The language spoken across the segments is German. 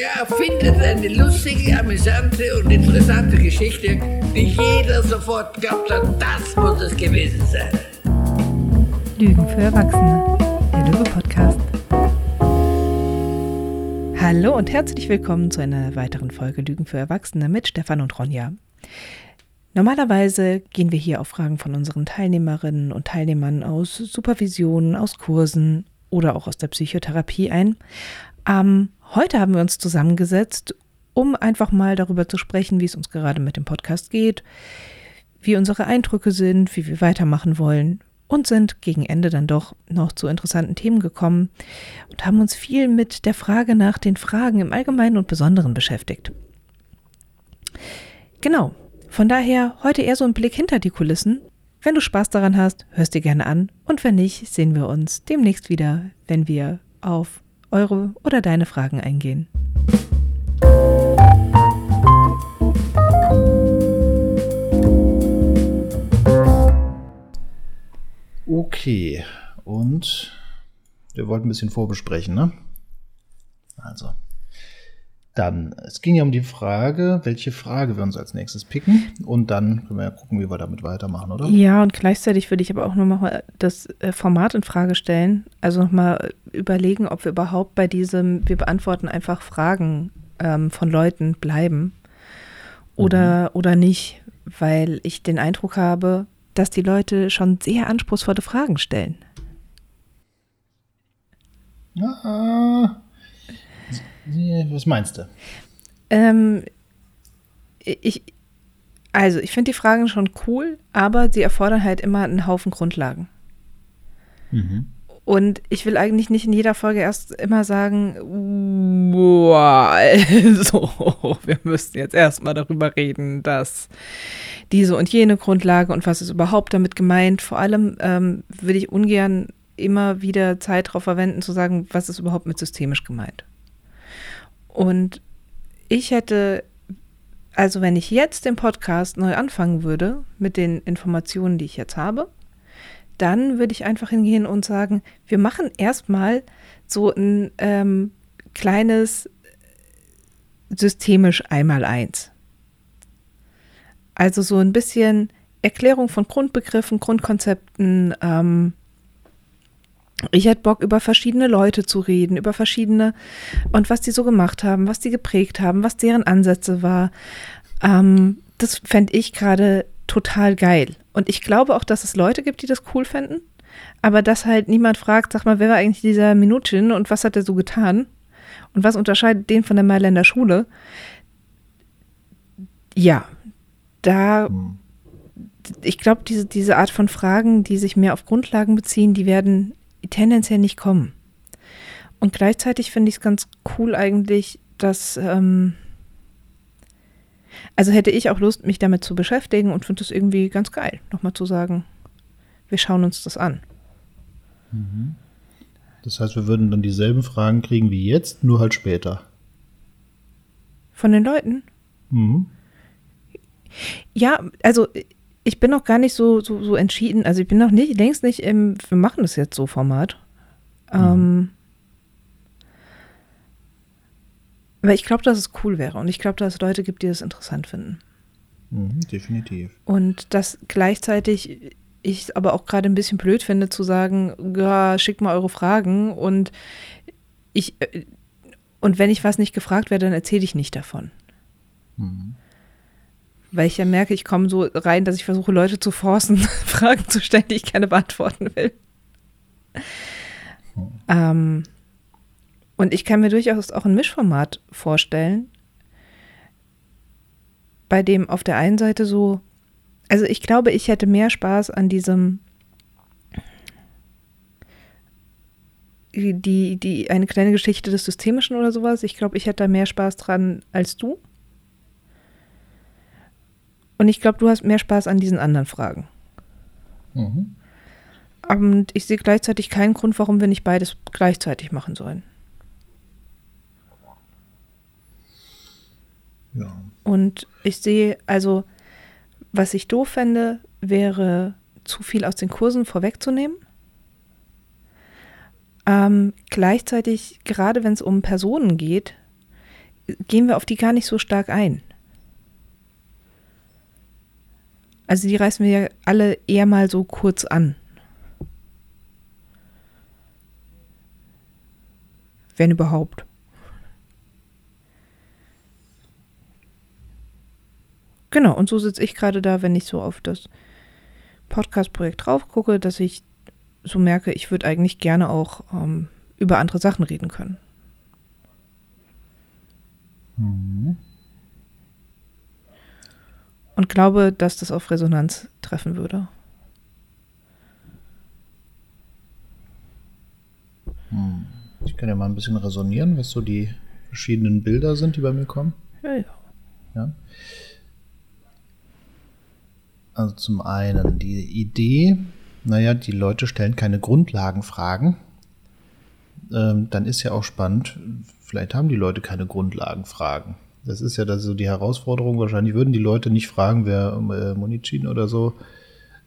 Der erfindet eine lustige, amüsante und interessante Geschichte, die jeder sofort glaubt hat, das muss es gewesen sein. Lügen für Erwachsene, der Lüge-Podcast. Hallo und herzlich willkommen zu einer weiteren Folge Lügen für Erwachsene mit Stefan und Ronja. Normalerweise gehen wir hier auf Fragen von unseren Teilnehmerinnen und Teilnehmern aus Supervisionen, aus Kursen oder auch aus der Psychotherapie ein. Ähm, heute haben wir uns zusammengesetzt, um einfach mal darüber zu sprechen, wie es uns gerade mit dem Podcast geht, wie unsere Eindrücke sind, wie wir weitermachen wollen und sind gegen Ende dann doch noch zu interessanten Themen gekommen und haben uns viel mit der Frage nach den Fragen im Allgemeinen und Besonderen beschäftigt. Genau, von daher heute eher so ein Blick hinter die Kulissen. Wenn du Spaß daran hast, hörst dir gerne an und wenn nicht, sehen wir uns demnächst wieder, wenn wir auf eure oder deine Fragen eingehen. Okay, und wir wollten ein bisschen vorbesprechen, ne? Also, dann, es ging ja um die Frage, welche Frage wir uns als nächstes picken. Und dann können wir ja gucken, wie wir damit weitermachen, oder? Ja, und gleichzeitig würde ich aber auch nur mal das äh, Format in Frage stellen. Also nochmal überlegen, ob wir überhaupt bei diesem, wir beantworten einfach Fragen ähm, von Leuten bleiben oder, mhm. oder nicht. Weil ich den Eindruck habe, dass die Leute schon sehr anspruchsvolle Fragen stellen. Ja, was meinst du? Ähm, ich, also, ich finde die Fragen schon cool, aber sie erfordern halt immer einen Haufen Grundlagen. Mhm. Und ich will eigentlich nicht in jeder Folge erst immer sagen, boah, also, wir müssten jetzt erstmal darüber reden, dass diese und jene Grundlage und was ist überhaupt damit gemeint. Vor allem ähm, will ich ungern immer wieder Zeit darauf verwenden, zu sagen, was ist überhaupt mit systemisch gemeint. Und ich hätte, also wenn ich jetzt den Podcast neu anfangen würde mit den Informationen, die ich jetzt habe, dann würde ich einfach hingehen und sagen, wir machen erstmal so ein ähm, kleines systemisch einmal eins. Also so ein bisschen Erklärung von Grundbegriffen, Grundkonzepten, ähm, ich hätte Bock, über verschiedene Leute zu reden, über verschiedene und was die so gemacht haben, was die geprägt haben, was deren Ansätze war. Ähm, das fände ich gerade total geil. Und ich glaube auch, dass es Leute gibt, die das cool fänden. Aber dass halt niemand fragt, sag mal, wer war eigentlich dieser Minutin und was hat er so getan? Und was unterscheidet den von der Mailänder Schule? Ja, da, hm. ich glaube, diese, diese Art von Fragen, die sich mehr auf Grundlagen beziehen, die werden tendenziell nicht kommen. Und gleichzeitig finde ich es ganz cool eigentlich, dass, ähm, also hätte ich auch Lust, mich damit zu beschäftigen und finde es irgendwie ganz geil, nochmal zu sagen, wir schauen uns das an. Mhm. Das heißt, wir würden dann dieselben Fragen kriegen wie jetzt, nur halt später. Von den Leuten? Mhm. Ja, also ich bin noch gar nicht so, so, so entschieden. Also ich bin noch nicht, längst nicht im, wir machen das jetzt so Format. Mhm. Ähm, weil ich glaube, dass es cool wäre und ich glaube, dass es Leute gibt, die das interessant finden. Mhm, definitiv. Und dass gleichzeitig ich aber auch gerade ein bisschen blöd finde zu sagen, ja, schickt mal eure Fragen und ich äh, und wenn ich was nicht gefragt werde, dann erzähle ich nicht davon. Mhm weil ich ja merke, ich komme so rein, dass ich versuche, Leute zu forcen, Fragen zu stellen, die ich gerne beantworten will. Hm. Ähm, und ich kann mir durchaus auch ein Mischformat vorstellen, bei dem auf der einen Seite so, also ich glaube, ich hätte mehr Spaß an diesem, die, die, eine kleine Geschichte des Systemischen oder sowas. Ich glaube, ich hätte da mehr Spaß dran als du. Und ich glaube, du hast mehr Spaß an diesen anderen Fragen. Mhm. Und ich sehe gleichzeitig keinen Grund, warum wir nicht beides gleichzeitig machen sollen. Ja. Und ich sehe, also, was ich doof fände, wäre zu viel aus den Kursen vorwegzunehmen. Ähm, gleichzeitig, gerade wenn es um Personen geht, gehen wir auf die gar nicht so stark ein. Also die reißen wir ja alle eher mal so kurz an. Wenn überhaupt. Genau, und so sitze ich gerade da, wenn ich so auf das Podcast-Projekt drauf gucke, dass ich so merke, ich würde eigentlich gerne auch ähm, über andere Sachen reden können. Mhm. Und glaube, dass das auf Resonanz treffen würde. Hm. Ich kann ja mal ein bisschen resonieren, was so die verschiedenen Bilder sind, die bei mir kommen. Ja, ja. ja. Also zum einen die Idee, naja, die Leute stellen keine Grundlagenfragen. Ähm, dann ist ja auch spannend, vielleicht haben die Leute keine Grundlagenfragen. Das ist ja da so die Herausforderung. Wahrscheinlich würden die Leute nicht fragen, wer äh, Monicin oder so,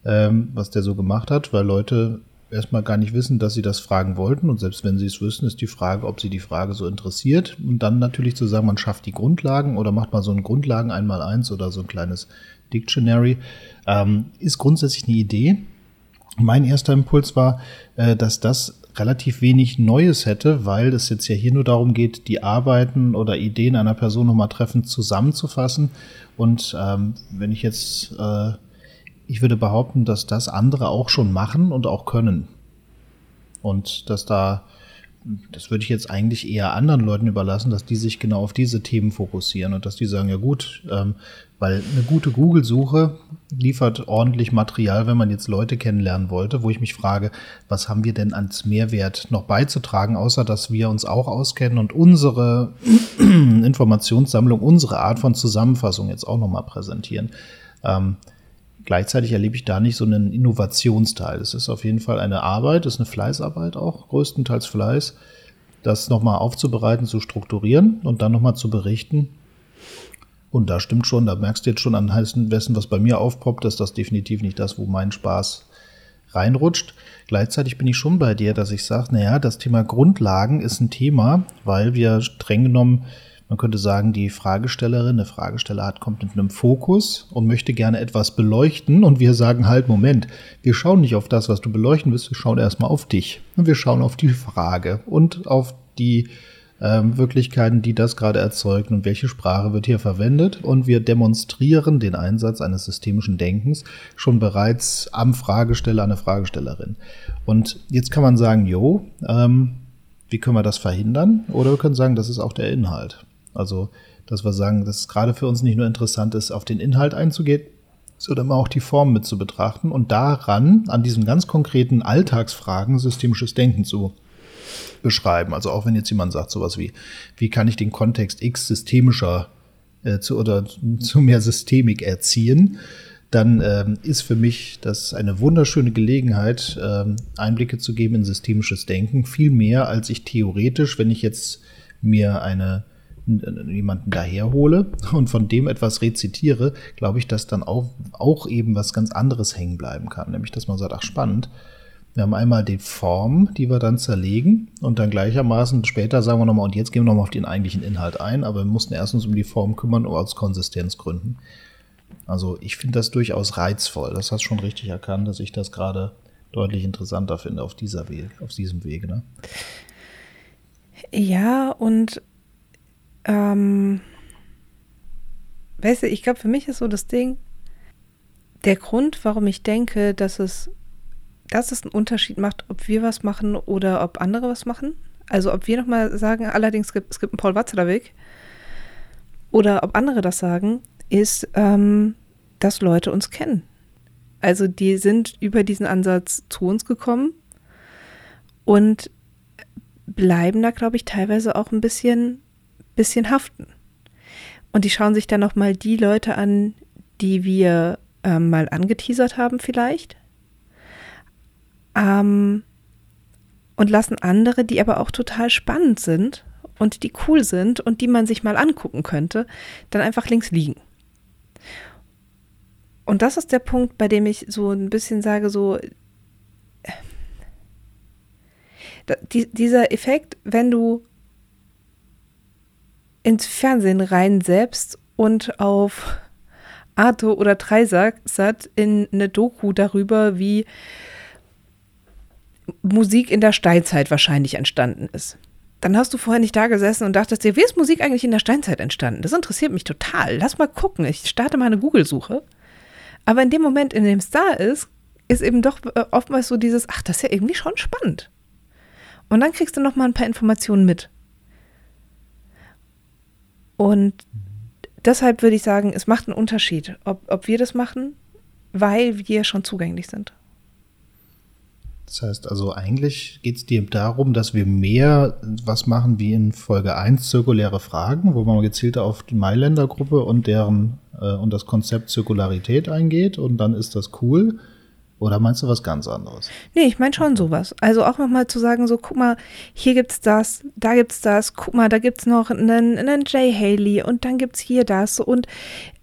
ähm, was der so gemacht hat, weil Leute erstmal gar nicht wissen, dass sie das fragen wollten. Und selbst wenn sie es wissen, ist die Frage, ob sie die Frage so interessiert. Und dann natürlich zu sagen, man schafft die Grundlagen oder macht mal so ein Grundlagen einmal eins oder so ein kleines Dictionary, ähm, ist grundsätzlich eine Idee. Mein erster Impuls war, äh, dass das relativ wenig Neues hätte, weil es jetzt ja hier nur darum geht, die Arbeiten oder Ideen einer Person nochmal treffend zusammenzufassen. Und ähm, wenn ich jetzt, äh, ich würde behaupten, dass das andere auch schon machen und auch können. Und dass da das würde ich jetzt eigentlich eher anderen Leuten überlassen, dass die sich genau auf diese Themen fokussieren und dass die sagen, ja gut, ähm, weil eine gute Google-Suche liefert ordentlich Material, wenn man jetzt Leute kennenlernen wollte, wo ich mich frage, was haben wir denn als Mehrwert noch beizutragen, außer dass wir uns auch auskennen und unsere Informationssammlung, unsere Art von Zusammenfassung jetzt auch nochmal präsentieren. Ähm, Gleichzeitig erlebe ich da nicht so einen Innovationsteil. Es ist auf jeden Fall eine Arbeit, es ist eine Fleißarbeit auch, größtenteils Fleiß, das nochmal aufzubereiten, zu strukturieren und dann nochmal zu berichten. Und da stimmt schon, da merkst du jetzt schon an heißen Wessen, was bei mir aufpoppt, dass das definitiv nicht das, wo mein Spaß reinrutscht. Gleichzeitig bin ich schon bei dir, dass ich sage, naja, das Thema Grundlagen ist ein Thema, weil wir streng genommen man könnte sagen, die Fragestellerin, der Fragesteller hat, kommt mit einem Fokus und möchte gerne etwas beleuchten und wir sagen halt, Moment, wir schauen nicht auf das, was du beleuchten willst, wir schauen erstmal auf dich. Und wir schauen auf die Frage und auf die ähm, Wirklichkeiten, die das gerade erzeugt und welche Sprache wird hier verwendet. Und wir demonstrieren den Einsatz eines systemischen Denkens schon bereits am Fragesteller, an der Fragestellerin. Und jetzt kann man sagen, jo, ähm, wie können wir das verhindern? Oder wir können sagen, das ist auch der Inhalt. Also, dass wir sagen, dass es gerade für uns nicht nur interessant ist, auf den Inhalt einzugehen, sondern auch die Form mit zu betrachten und daran, an diesen ganz konkreten Alltagsfragen, systemisches Denken zu beschreiben. Also auch wenn jetzt jemand sagt sowas wie, wie kann ich den Kontext X systemischer äh, zu, oder zu mehr Systemik erziehen, dann ähm, ist für mich das eine wunderschöne Gelegenheit, ähm, Einblicke zu geben in systemisches Denken. Viel mehr, als ich theoretisch, wenn ich jetzt mir eine jemanden daherhole und von dem etwas rezitiere, glaube ich, dass dann auch, auch eben was ganz anderes hängen bleiben kann. Nämlich, dass man sagt, ach spannend, wir haben einmal die Form, die wir dann zerlegen und dann gleichermaßen später sagen wir nochmal, und jetzt gehen wir nochmal auf den eigentlichen Inhalt ein, aber wir mussten erstens um die Form kümmern, aus Konsistenzgründen. Also ich finde das durchaus reizvoll. Das hast du schon richtig erkannt, dass ich das gerade deutlich interessanter finde auf dieser Weg, auf diesem Wege. Ne? Ja, und ähm, weißt du, ich glaube, für mich ist so das Ding, der Grund, warum ich denke, dass es, dass es einen Unterschied macht, ob wir was machen oder ob andere was machen. Also ob wir nochmal sagen, allerdings gibt, es gibt einen Paul Watzlawick oder ob andere das sagen, ist, ähm, dass Leute uns kennen. Also die sind über diesen Ansatz zu uns gekommen und bleiben da, glaube ich, teilweise auch ein bisschen bisschen haften. Und die schauen sich dann nochmal die Leute an, die wir ähm, mal angeteasert haben vielleicht. Ähm, und lassen andere, die aber auch total spannend sind und die cool sind und die man sich mal angucken könnte, dann einfach links liegen. Und das ist der Punkt, bei dem ich so ein bisschen sage, so äh, die, dieser Effekt, wenn du ins Fernsehen reinsetzt und auf Arte oder Dreisat in eine Doku darüber, wie Musik in der Steinzeit wahrscheinlich entstanden ist. Dann hast du vorher nicht da gesessen und dachtest dir, wie ist Musik eigentlich in der Steinzeit entstanden? Das interessiert mich total. Lass mal gucken. Ich starte mal eine Google-Suche. Aber in dem Moment, in dem es da ist, ist eben doch äh, oftmals so dieses, ach, das ist ja irgendwie schon spannend. Und dann kriegst du noch mal ein paar Informationen mit. Und deshalb würde ich sagen, es macht einen Unterschied, ob, ob wir das machen, weil wir schon zugänglich sind. Das heißt also, eigentlich geht es dir darum, dass wir mehr was machen wie in Folge 1 zirkuläre Fragen, wo man gezielt auf die Mailänder-Gruppe und deren äh, und das Konzept Zirkularität eingeht und dann ist das cool. Oder meinst du was ganz anderes? Nee, ich meine schon sowas. Also auch nochmal zu sagen, so, guck mal, hier gibt's das, da gibt's das, guck mal, da gibt's noch einen, einen Jay Haley und dann gibt's hier das. Und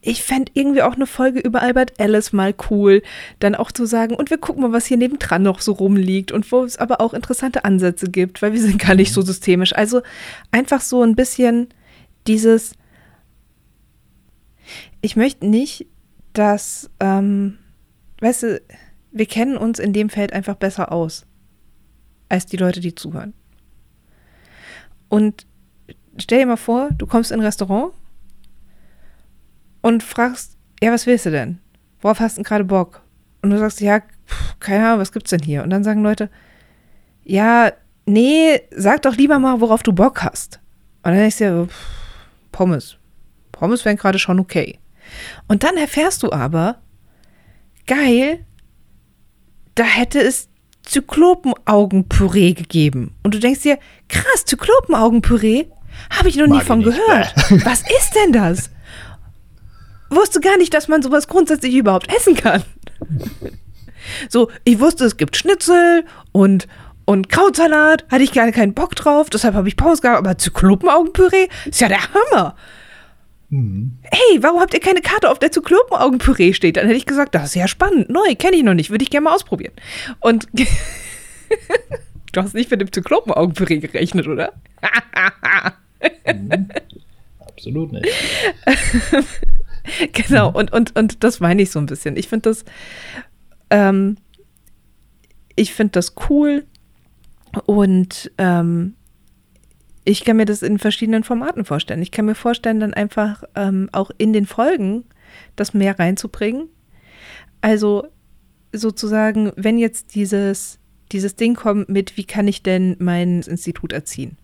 ich fände irgendwie auch eine Folge über Albert Ellis mal cool. Dann auch zu sagen, und wir gucken mal, was hier nebendran noch so rumliegt und wo es aber auch interessante Ansätze gibt, weil wir sind gar nicht so systemisch. Also einfach so ein bisschen dieses, ich möchte nicht, dass, ähm, weißt du, wir kennen uns in dem Feld einfach besser aus als die Leute, die zuhören. Und stell dir mal vor, du kommst in ein Restaurant und fragst, ja, was willst du denn? Worauf hast du denn gerade Bock? Und du sagst, ja, pff, keine Ahnung, was gibt's denn hier? Und dann sagen Leute, ja, nee, sag doch lieber mal, worauf du Bock hast. Und dann denkst du dir, pff, Pommes. Pommes wären gerade schon okay. Und dann erfährst du aber, geil, da hätte es Zyklopenaugenpüree gegeben. Und du denkst dir, krass, Zyklopenaugenpüree? Habe ich noch Mag nie von gehört. Was ist denn das? Wusste gar nicht, dass man sowas grundsätzlich überhaupt essen kann. So, ich wusste, es gibt Schnitzel und, und Krautsalat, hatte ich gar keinen Bock drauf, deshalb habe ich Pause gehabt, aber Zyklopenaugenpüree ist ja der Hammer. Mhm. Hey, warum habt ihr keine Karte, auf der Zyklopenaugenpüree steht? Dann hätte ich gesagt, das ist ja spannend, neu, kenne ich noch nicht, würde ich gerne mal ausprobieren. Und du hast nicht mit dem Zyklopenaugenpüree gerechnet, oder? mhm. Absolut nicht. genau, und, und, und das meine ich so ein bisschen. Ich finde das, ähm, ich finde das cool und ähm, ich kann mir das in verschiedenen Formaten vorstellen. Ich kann mir vorstellen, dann einfach ähm, auch in den Folgen das mehr reinzubringen. Also sozusagen, wenn jetzt dieses, dieses Ding kommt mit, wie kann ich denn mein Institut erziehen?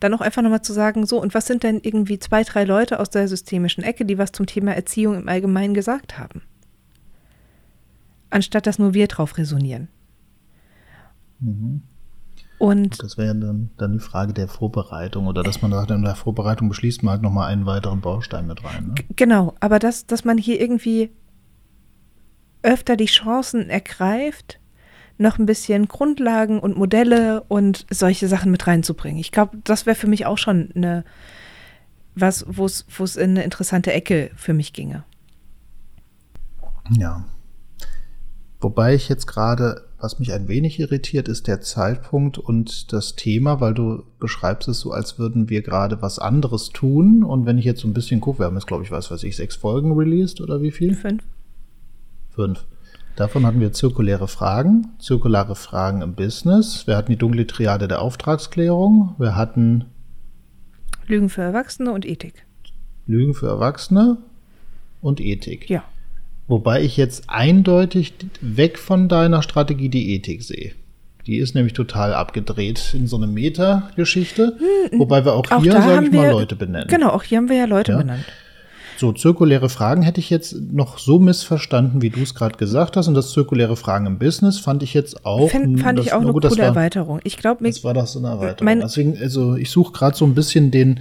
Dann auch einfach nochmal zu sagen, so, und was sind denn irgendwie zwei, drei Leute aus der systemischen Ecke, die was zum Thema Erziehung im Allgemeinen gesagt haben? Anstatt dass nur wir drauf resonieren. Mhm. Und das wäre dann, dann die Frage der Vorbereitung oder dass man sagt, in der Vorbereitung beschließt man halt nochmal einen weiteren Baustein mit rein. Ne? Genau, aber das, dass man hier irgendwie öfter die Chancen ergreift, noch ein bisschen Grundlagen und Modelle und solche Sachen mit reinzubringen. Ich glaube, das wäre für mich auch schon eine, was, wo es in eine interessante Ecke für mich ginge. Ja. Wobei ich jetzt gerade was mich ein wenig irritiert, ist der Zeitpunkt und das Thema, weil du beschreibst es so, als würden wir gerade was anderes tun. Und wenn ich jetzt so ein bisschen gucke, wir haben jetzt, glaube ich, was weiß ich, sechs Folgen released oder wie viel? Fünf. Fünf. Davon hatten wir zirkuläre Fragen, zirkulare Fragen im Business. Wir hatten die dunkle Triade der Auftragsklärung. Wir hatten Lügen für Erwachsene und Ethik. Lügen für Erwachsene und Ethik. Ja. Wobei ich jetzt eindeutig weg von deiner Strategie die Ethik sehe. Die ist nämlich total abgedreht in so eine Meta-Geschichte. Hm, wobei wir auch, auch hier, sage ich wir, mal, Leute benennen. Genau, auch hier haben wir ja Leute ja. benannt. So, zirkuläre Fragen hätte ich jetzt noch so missverstanden, wie du es gerade gesagt hast. Und das zirkuläre Fragen im Business fand ich jetzt auch. Fand, fand das, ich auch eine gut, coole war, Erweiterung. Ich glaube, das war das eine Erweiterung. Deswegen, also ich suche gerade so ein bisschen den,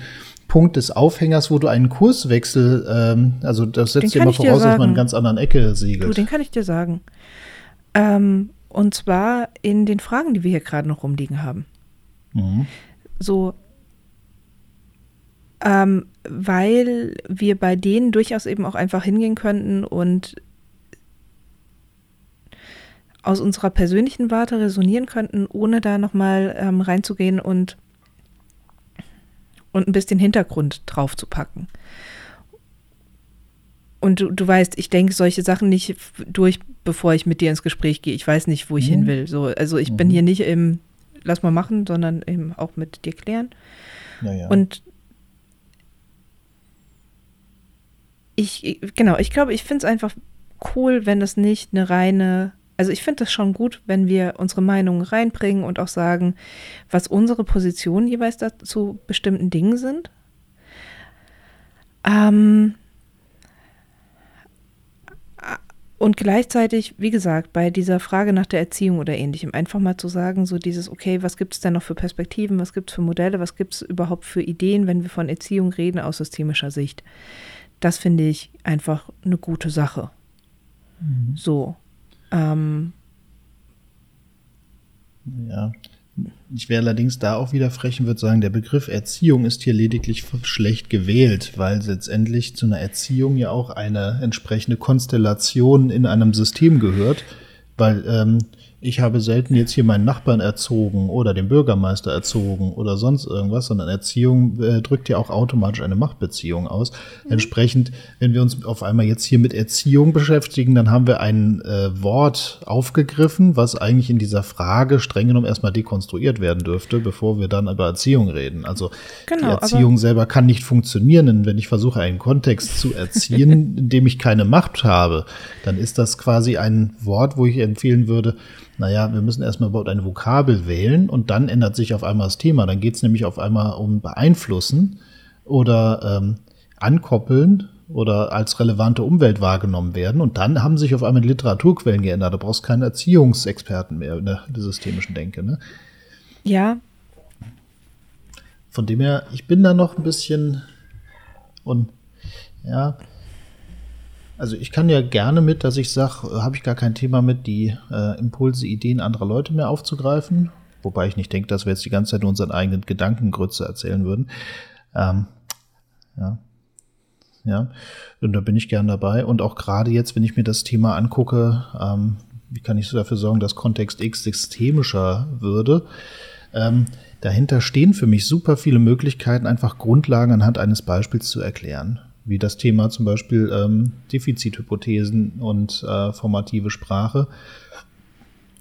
Punkt des Aufhängers, wo du einen Kurswechsel, ähm, also das setzt ja immer voraus, dass man in einer ganz anderen Ecke segelt. Du, den kann ich dir sagen. Ähm, und zwar in den Fragen, die wir hier gerade noch rumliegen haben. Mhm. So, ähm, weil wir bei denen durchaus eben auch einfach hingehen könnten und aus unserer persönlichen Warte resonieren könnten, ohne da nochmal ähm, reinzugehen und und ein bisschen Hintergrund drauf zu packen. Und du, du weißt, ich denke solche Sachen nicht durch, bevor ich mit dir ins Gespräch gehe. Ich weiß nicht, wo ich mhm. hin will. So, also ich mhm. bin hier nicht im Lass mal machen, sondern eben auch mit dir klären. Ja, ja. Und ich, genau, ich glaube, ich finde es einfach cool, wenn es nicht eine reine, also ich finde es schon gut, wenn wir unsere Meinungen reinbringen und auch sagen, was unsere Positionen jeweils dazu bestimmten Dingen sind. Ähm, und gleichzeitig, wie gesagt, bei dieser Frage nach der Erziehung oder ähnlichem, einfach mal zu sagen, so dieses, okay, was gibt es denn noch für Perspektiven, was gibt es für Modelle, was gibt es überhaupt für Ideen, wenn wir von Erziehung reden aus systemischer Sicht. Das finde ich einfach eine gute Sache. Mhm. So. Ähm, ja. Ich wäre allerdings da auch wieder frech und würde sagen, der Begriff Erziehung ist hier lediglich schlecht gewählt, weil letztendlich zu einer Erziehung ja auch eine entsprechende Konstellation in einem System gehört, weil ähm, ich habe selten jetzt hier meinen Nachbarn erzogen oder den Bürgermeister erzogen oder sonst irgendwas, sondern Erziehung äh, drückt ja auch automatisch eine Machtbeziehung aus. Mhm. Entsprechend, wenn wir uns auf einmal jetzt hier mit Erziehung beschäftigen, dann haben wir ein äh, Wort aufgegriffen, was eigentlich in dieser Frage streng genommen erstmal dekonstruiert werden dürfte, bevor wir dann über Erziehung reden. Also genau, die Erziehung selber kann nicht funktionieren, wenn ich versuche, einen Kontext zu erziehen, in dem ich keine Macht habe, dann ist das quasi ein Wort, wo ich empfehlen würde, naja, wir müssen erstmal überhaupt eine Vokabel wählen und dann ändert sich auf einmal das Thema. Dann geht es nämlich auf einmal um beeinflussen oder ähm, ankoppeln oder als relevante Umwelt wahrgenommen werden. Und dann haben sich auf einmal die Literaturquellen geändert. Da brauchst du keine Erziehungsexperten mehr in der, der systemischen Denke. Ne? Ja. Von dem her, ich bin da noch ein bisschen und ja, also ich kann ja gerne mit, dass ich sage, äh, habe ich gar kein Thema mit, die äh, Impulse, Ideen anderer Leute mehr aufzugreifen. Wobei ich nicht denke, dass wir jetzt die ganze Zeit unseren eigenen Gedankengrütze erzählen würden. Ähm, ja. Ja, und da bin ich gern dabei. Und auch gerade jetzt, wenn ich mir das Thema angucke, ähm, wie kann ich so dafür sorgen, dass Kontext X systemischer würde? Ähm, dahinter stehen für mich super viele Möglichkeiten, einfach Grundlagen anhand eines Beispiels zu erklären wie das Thema zum Beispiel ähm, Defizithypothesen und äh, formative Sprache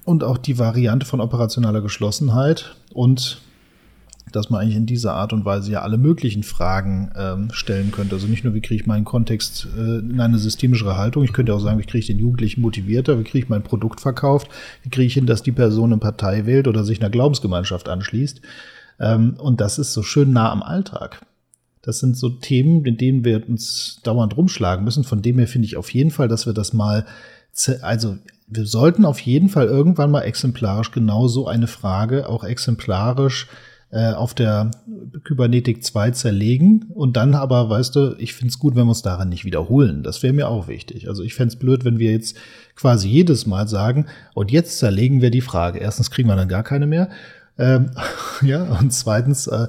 und auch die Variante von operationaler Geschlossenheit und dass man eigentlich in dieser Art und Weise ja alle möglichen Fragen ähm, stellen könnte. Also nicht nur, wie kriege ich meinen Kontext äh, in eine systemischere Haltung, ich könnte auch sagen, wie kriege ich den Jugendlichen motivierter, wie kriege ich mein Produkt verkauft, wie kriege ich hin, dass die Person eine Partei wählt oder sich einer Glaubensgemeinschaft anschließt. Ähm, und das ist so schön nah am Alltag. Das sind so Themen, in denen wir uns dauernd rumschlagen müssen. Von dem her finde ich auf jeden Fall, dass wir das mal, also wir sollten auf jeden Fall irgendwann mal exemplarisch genau so eine Frage auch exemplarisch äh, auf der Kybernetik 2 zerlegen und dann aber, weißt du, ich finde es gut, wenn wir uns daran nicht wiederholen. Das wäre mir auch wichtig. Also ich fände es blöd, wenn wir jetzt quasi jedes Mal sagen, und jetzt zerlegen wir die Frage. Erstens kriegen wir dann gar keine mehr ähm, ja, und zweitens äh,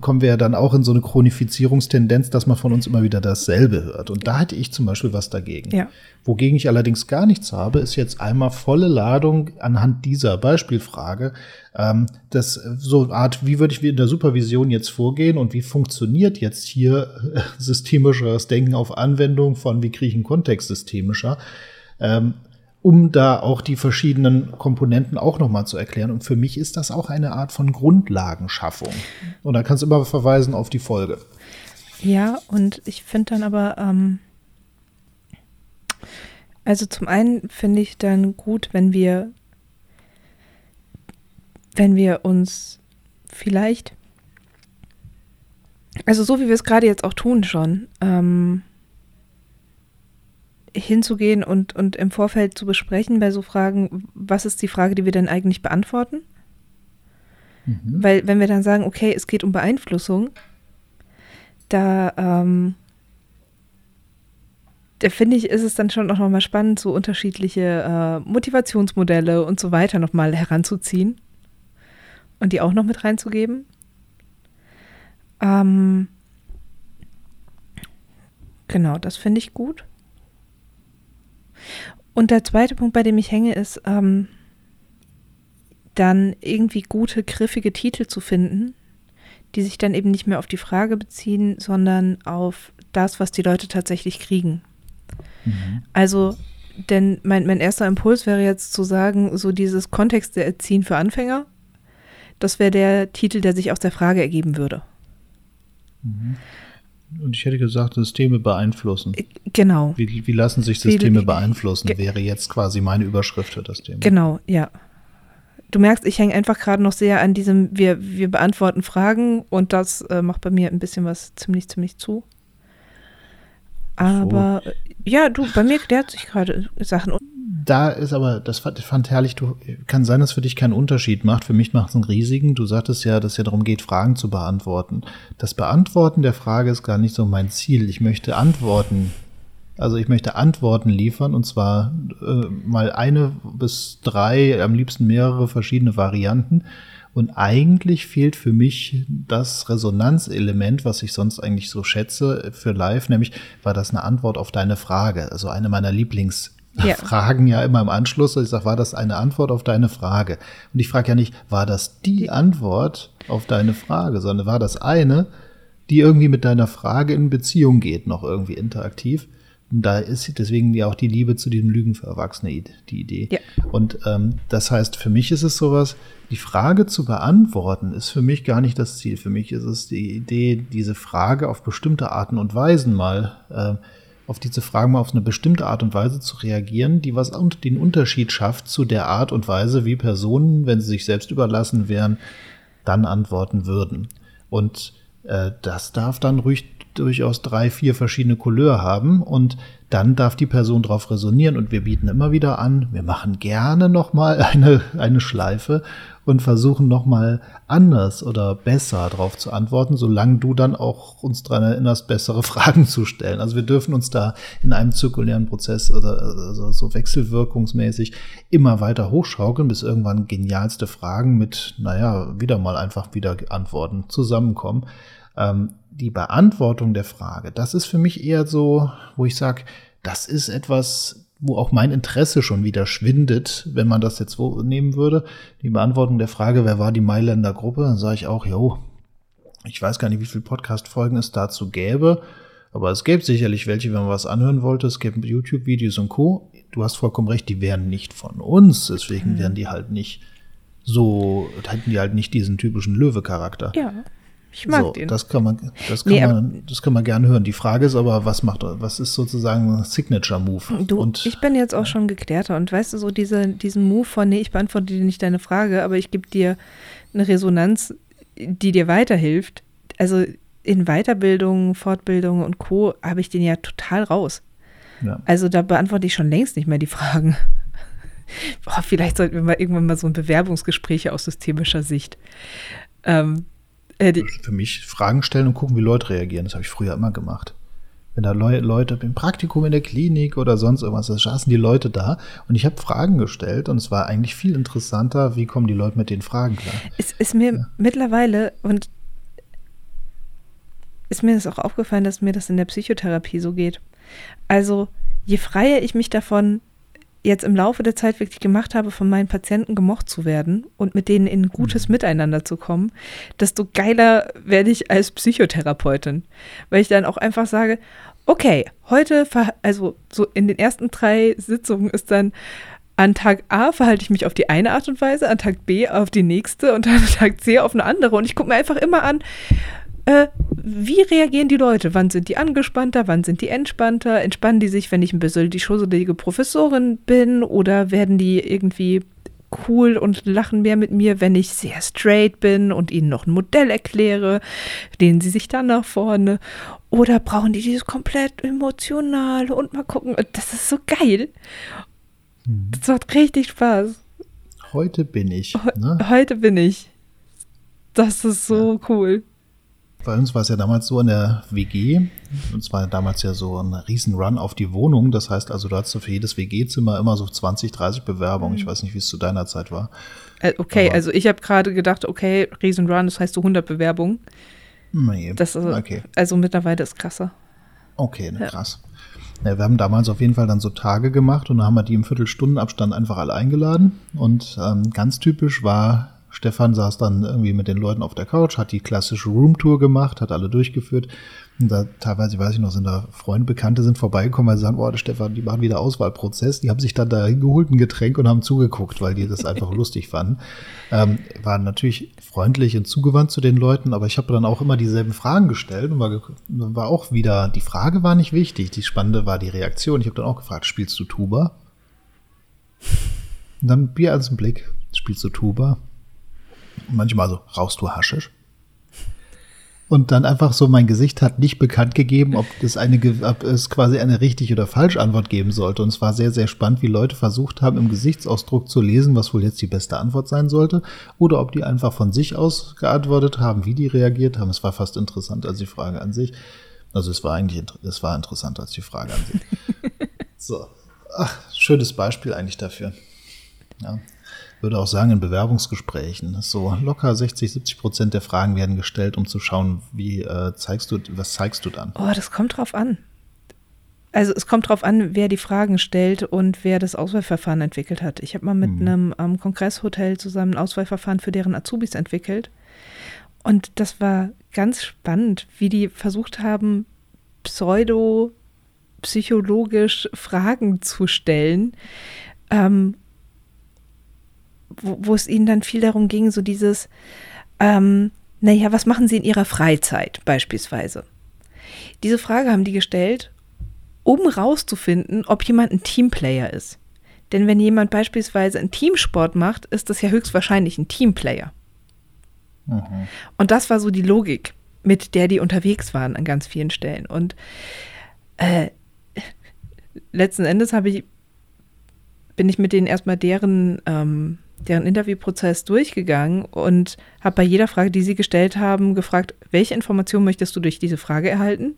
kommen wir ja dann auch in so eine Chronifizierungstendenz, dass man von uns immer wieder dasselbe hört. Und da hätte ich zum Beispiel was dagegen. Ja. Wogegen ich allerdings gar nichts habe, ist jetzt einmal volle Ladung anhand dieser Beispielfrage. Ähm, das so eine Art, wie würde ich in der Supervision jetzt vorgehen und wie funktioniert jetzt hier äh, systemischeres Denken auf Anwendung von wie kriege ich einen Kontext systemischer? Ähm, um da auch die verschiedenen Komponenten auch nochmal zu erklären. Und für mich ist das auch eine Art von Grundlagenschaffung. Und da kannst du immer verweisen auf die Folge. Ja, und ich finde dann aber, ähm, also zum einen finde ich dann gut, wenn wir, wenn wir uns vielleicht, also so wie wir es gerade jetzt auch tun schon, ähm, hinzugehen und, und im Vorfeld zu besprechen bei so Fragen, was ist die Frage, die wir denn eigentlich beantworten? Mhm. Weil wenn wir dann sagen, okay, es geht um Beeinflussung, da, ähm, da finde ich, ist es dann schon auch nochmal spannend, so unterschiedliche äh, Motivationsmodelle und so weiter nochmal heranzuziehen und die auch noch mit reinzugeben. Ähm, genau, das finde ich gut. Und der zweite Punkt, bei dem ich hänge, ist ähm, dann irgendwie gute, griffige Titel zu finden, die sich dann eben nicht mehr auf die Frage beziehen, sondern auf das, was die Leute tatsächlich kriegen. Mhm. Also, denn mein, mein erster Impuls wäre jetzt zu sagen, so dieses Kontexte erziehen für Anfänger, das wäre der Titel, der sich aus der Frage ergeben würde. Mhm. Und ich hätte gesagt, Systeme beeinflussen. Äh, genau. Wie, wie lassen sich Systeme wie, beeinflussen, wäre jetzt quasi meine Überschrift für das Thema. Genau, ja. Du merkst, ich hänge einfach gerade noch sehr an diesem, wir, wir beantworten Fragen und das äh, macht bei mir ein bisschen was ziemlich, ziemlich zu. Aber so. ja, du, bei mir klärt sich gerade Sachen da ist aber, das fand, fand herrlich, du, kann sein, dass für dich keinen Unterschied macht. Für mich macht es einen riesigen. Du sagtest ja, dass es ja darum geht, Fragen zu beantworten. Das Beantworten der Frage ist gar nicht so mein Ziel. Ich möchte Antworten, also ich möchte Antworten liefern und zwar äh, mal eine bis drei, am liebsten mehrere verschiedene Varianten. Und eigentlich fehlt für mich das Resonanzelement, was ich sonst eigentlich so schätze für live, nämlich war das eine Antwort auf deine Frage. Also eine meiner Lieblings- ja. Fragen ja immer im Anschluss. Ich sage, war das eine Antwort auf deine Frage? Und ich frage ja nicht, war das die Antwort auf deine Frage, sondern war das eine, die irgendwie mit deiner Frage in Beziehung geht, noch irgendwie interaktiv. Und da ist deswegen ja auch die Liebe zu diesem Lügen für Erwachsene die Idee. Ja. Und ähm, das heißt, für mich ist es sowas, die Frage zu beantworten, ist für mich gar nicht das Ziel. Für mich ist es die Idee, diese Frage auf bestimmte Arten und Weisen mal äh, auf diese Fragen mal auf eine bestimmte Art und Weise zu reagieren, die was den Unterschied schafft zu der Art und Weise, wie Personen, wenn sie sich selbst überlassen wären, dann antworten würden. Und äh, das darf dann ruhig durchaus drei, vier verschiedene Couleur haben und dann darf die Person darauf resonieren und wir bieten immer wieder an, wir machen gerne nochmal eine, eine Schleife und versuchen nochmal anders oder besser darauf zu antworten, solange du dann auch uns daran erinnerst, bessere Fragen zu stellen. Also wir dürfen uns da in einem zirkulären Prozess oder also so wechselwirkungsmäßig immer weiter hochschaukeln, bis irgendwann genialste Fragen mit, naja, wieder mal einfach wieder Antworten zusammenkommen. Ähm, die Beantwortung der Frage, das ist für mich eher so, wo ich sage, das ist etwas, wo auch mein Interesse schon wieder schwindet, wenn man das jetzt nehmen würde. Die Beantwortung der Frage, wer war die Mailänder Gruppe, dann sage ich auch, jo, ich weiß gar nicht, wie viele Podcast-Folgen es dazu gäbe, aber es gäbe sicherlich welche, wenn man was anhören wollte. Es gäbe YouTube-Videos und Co. Du hast vollkommen recht, die wären nicht von uns, deswegen mhm. wären die halt nicht so, hätten die halt nicht diesen typischen Löwe-Charakter. Ja. Ich mag so, den. Das kann man, das kann nee, man, das kann man gerne hören. Die Frage ist aber, was macht, was ist sozusagen ein Signature Move? Du, und, ich bin jetzt auch schon geklärter und weißt du so diese, diesen Move von, nee, ich beantworte dir nicht deine Frage, aber ich gebe dir eine Resonanz, die dir weiterhilft. Also in Weiterbildung, Fortbildung und Co. habe ich den ja total raus. Ja. Also da beantworte ich schon längst nicht mehr die Fragen. Boah, vielleicht sollten wir mal irgendwann mal so ein Bewerbungsgespräch aus systemischer Sicht. Ähm, äh, Für mich Fragen stellen und gucken, wie Leute reagieren. Das habe ich früher immer gemacht. Wenn da Le Leute im Praktikum in der Klinik oder sonst irgendwas, da saßen die Leute da und ich habe Fragen gestellt und es war eigentlich viel interessanter, wie kommen die Leute mit den Fragen klar. Es ist mir ja. mittlerweile und ist mir das auch aufgefallen, dass mir das in der Psychotherapie so geht. Also je freier ich mich davon jetzt im Laufe der Zeit wirklich gemacht habe, von meinen Patienten gemocht zu werden und mit denen in gutes mhm. Miteinander zu kommen, desto geiler werde ich als Psychotherapeutin. Weil ich dann auch einfach sage, okay, heute, also so in den ersten drei Sitzungen ist dann an Tag A verhalte ich mich auf die eine Art und Weise, an Tag B auf die nächste und an Tag C auf eine andere. Und ich gucke mir einfach immer an, äh, wie reagieren die Leute? Wann sind die angespannter? Wann sind die entspannter? Entspannen die sich, wenn ich ein bisschen die schusselige Professorin bin? Oder werden die irgendwie cool und lachen mehr mit mir, wenn ich sehr straight bin und ihnen noch ein Modell erkläre, dehnen sie sich dann nach vorne? Oder brauchen die dieses komplett emotionale und mal gucken, das ist so geil. Hm. Das macht richtig Spaß. Heute bin ich. Ne? Heute bin ich. Das ist so ja. cool bei uns war es ja damals so in der WG, und zwar damals ja so ein Riesenrun auf die Wohnung. Das heißt also, du hattest für jedes WG-Zimmer immer so 20, 30 Bewerbungen. Ich weiß nicht, wie es zu deiner Zeit war. Äh, okay, Aber also ich habe gerade gedacht, okay, Riesenrun, das heißt so 100 Bewerbungen. Nee, das ist, okay. Also mittlerweile ist krasser. Okay, ne, krass. Ja, wir haben damals auf jeden Fall dann so Tage gemacht und dann haben wir die im Viertelstundenabstand einfach alle eingeladen. Und ähm, ganz typisch war Stefan saß dann irgendwie mit den Leuten auf der Couch, hat die klassische Roomtour gemacht, hat alle durchgeführt. Und da teilweise, weiß ich noch, sind da Freunde, Bekannte sind vorbeigekommen, weil sie sagen, oh, der Stefan, die machen wieder Auswahlprozess. Die haben sich dann da hingeholt, ein Getränk und haben zugeguckt, weil die das einfach lustig fanden. Ähm, waren natürlich freundlich und zugewandt zu den Leuten, aber ich habe dann auch immer dieselben Fragen gestellt und war, war auch wieder, die Frage war nicht wichtig, die spannende war die Reaktion. Ich habe dann auch gefragt, spielst du Tuba? Und dann Bier ans Blick, spielst du Tuba? Manchmal so, rauchst du Haschisch? Und dann einfach so, mein Gesicht hat nicht bekannt gegeben, ob, das eine, ob es quasi eine richtig oder falsche Antwort geben sollte. Und es war sehr, sehr spannend, wie Leute versucht haben, im Gesichtsausdruck zu lesen, was wohl jetzt die beste Antwort sein sollte. Oder ob die einfach von sich aus geantwortet haben, wie die reagiert haben. Es war fast interessant als die Frage an sich. Also es war eigentlich, es war interessanter als die Frage an sich. so. Ach, schönes Beispiel eigentlich dafür. Ja würde auch sagen, in Bewerbungsgesprächen, so locker 60, 70 Prozent der Fragen werden gestellt, um zu schauen, wie äh, zeigst du, was zeigst du dann? Oh, das kommt drauf an. Also es kommt drauf an, wer die Fragen stellt und wer das Auswahlverfahren entwickelt hat. Ich habe mal mit hm. einem ähm, Kongresshotel zusammen ein Auswahlverfahren für deren Azubis entwickelt. Und das war ganz spannend, wie die versucht haben, pseudo psychologisch Fragen zu stellen, ähm, wo, wo es ihnen dann viel darum ging, so dieses, ähm, naja, was machen sie in ihrer Freizeit beispielsweise? Diese Frage haben die gestellt, um rauszufinden, ob jemand ein Teamplayer ist. Denn wenn jemand beispielsweise einen Teamsport macht, ist das ja höchstwahrscheinlich ein Teamplayer. Mhm. Und das war so die Logik, mit der die unterwegs waren an ganz vielen Stellen. Und äh, letzten Endes habe ich, bin ich mit denen erstmal deren ähm, deren Interviewprozess durchgegangen und habe bei jeder Frage, die sie gestellt haben, gefragt, welche Informationen möchtest du durch diese Frage erhalten?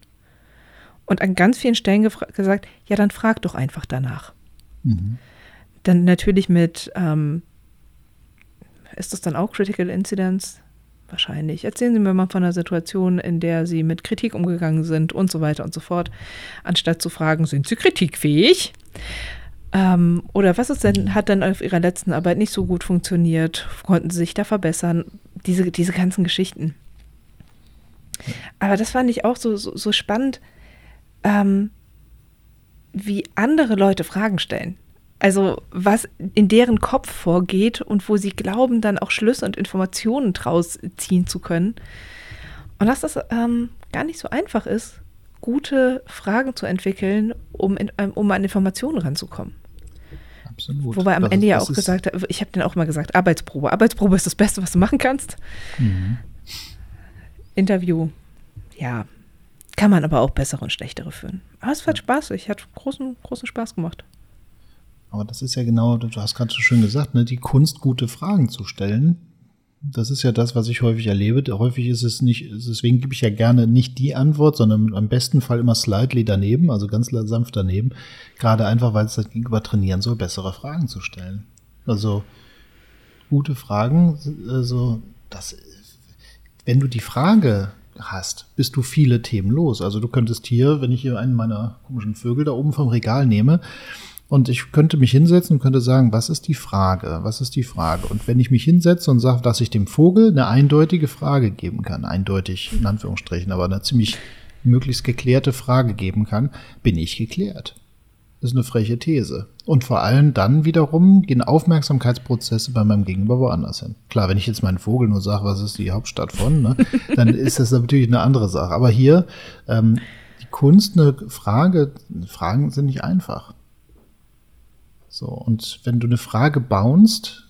Und an ganz vielen Stellen gesagt, ja, dann frag doch einfach danach. Mhm. Dann natürlich mit, ähm, ist das dann auch Critical Incidents? Wahrscheinlich. Erzählen Sie mir mal von einer Situation, in der Sie mit Kritik umgegangen sind und so weiter und so fort, anstatt zu fragen, sind Sie kritikfähig? Ähm, oder was ist denn, hat dann auf ihrer letzten Arbeit nicht so gut funktioniert? Konnten sie sich da verbessern? Diese, diese ganzen Geschichten. Aber das fand ich auch so, so, so spannend, ähm, wie andere Leute Fragen stellen. Also was in deren Kopf vorgeht und wo sie glauben, dann auch Schlüsse und Informationen draus ziehen zu können. Und dass das ähm, gar nicht so einfach ist, gute Fragen zu entwickeln, um, in, um an Informationen ranzukommen. Absolut. Wobei am das Ende ist, ja auch gesagt, ich habe dann auch mal gesagt, Arbeitsprobe. Arbeitsprobe ist das Beste, was du machen kannst. Mhm. Interview, ja, kann man aber auch bessere und schlechtere führen. Aber es hat Spaß, ich hatte großen, großen Spaß gemacht. Aber das ist ja genau, du hast gerade so schön gesagt, ne, die Kunst, gute Fragen zu stellen, das ist ja das, was ich häufig erlebe. Häufig ist es nicht, deswegen gebe ich ja gerne nicht die Antwort, sondern am besten Fall immer slightly daneben, also ganz sanft daneben. Gerade einfach, weil es das Gegenüber trainieren soll, bessere Fragen zu stellen. Also gute Fragen, also das, wenn du die Frage hast, bist du viele Themen los. Also du könntest hier, wenn ich hier einen meiner komischen Vögel da oben vom Regal nehme, und ich könnte mich hinsetzen und könnte sagen, was ist die Frage? Was ist die Frage? Und wenn ich mich hinsetze und sage, dass ich dem Vogel eine eindeutige Frage geben kann, eindeutig in Anführungsstrichen, aber eine ziemlich möglichst geklärte Frage geben kann, bin ich geklärt. Das ist eine freche These. Und vor allem dann wiederum gehen Aufmerksamkeitsprozesse bei meinem Gegenüber woanders hin. Klar, wenn ich jetzt meinen Vogel nur sage, was ist die Hauptstadt von, ne, dann ist das natürlich eine andere Sache. Aber hier, ähm, die Kunst, eine Frage, Fragen sind nicht einfach. So, und wenn du eine Frage baust,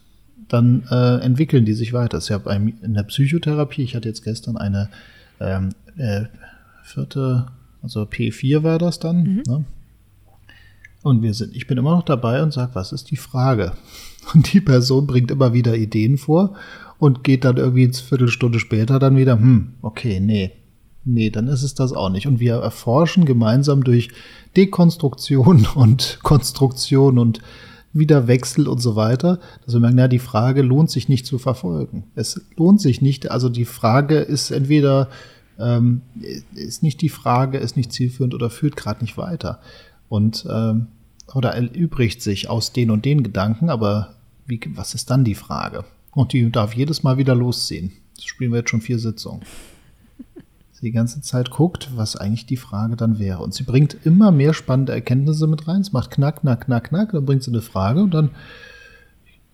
dann äh, entwickeln die sich weiter. Das ist ja bei, in der Psychotherapie, ich hatte jetzt gestern eine ähm, äh, vierte, also P4 war das dann. Mhm. Ne? Und wir sind, ich bin immer noch dabei und sage, was ist die Frage? Und die Person bringt immer wieder Ideen vor und geht dann irgendwie eine Viertelstunde später dann wieder, hm, okay, nee, nee, dann ist es das auch nicht. Und wir erforschen gemeinsam durch Dekonstruktion und Konstruktion und Wiederwechsel und so weiter, dass wir merken, ja, die Frage lohnt sich nicht zu verfolgen. Es lohnt sich nicht, also die Frage ist entweder, ähm, ist nicht die Frage, ist nicht zielführend oder führt gerade nicht weiter. Und ähm, oder erübrigt sich aus den und den Gedanken, aber wie, was ist dann die Frage? Und die darf jedes Mal wieder losziehen. Das spielen wir jetzt schon vier Sitzungen. Sie die ganze Zeit guckt, was eigentlich die Frage dann wäre. Und sie bringt immer mehr spannende Erkenntnisse mit rein. Es macht knack, knack, knack, knack. Dann bringt sie eine Frage und dann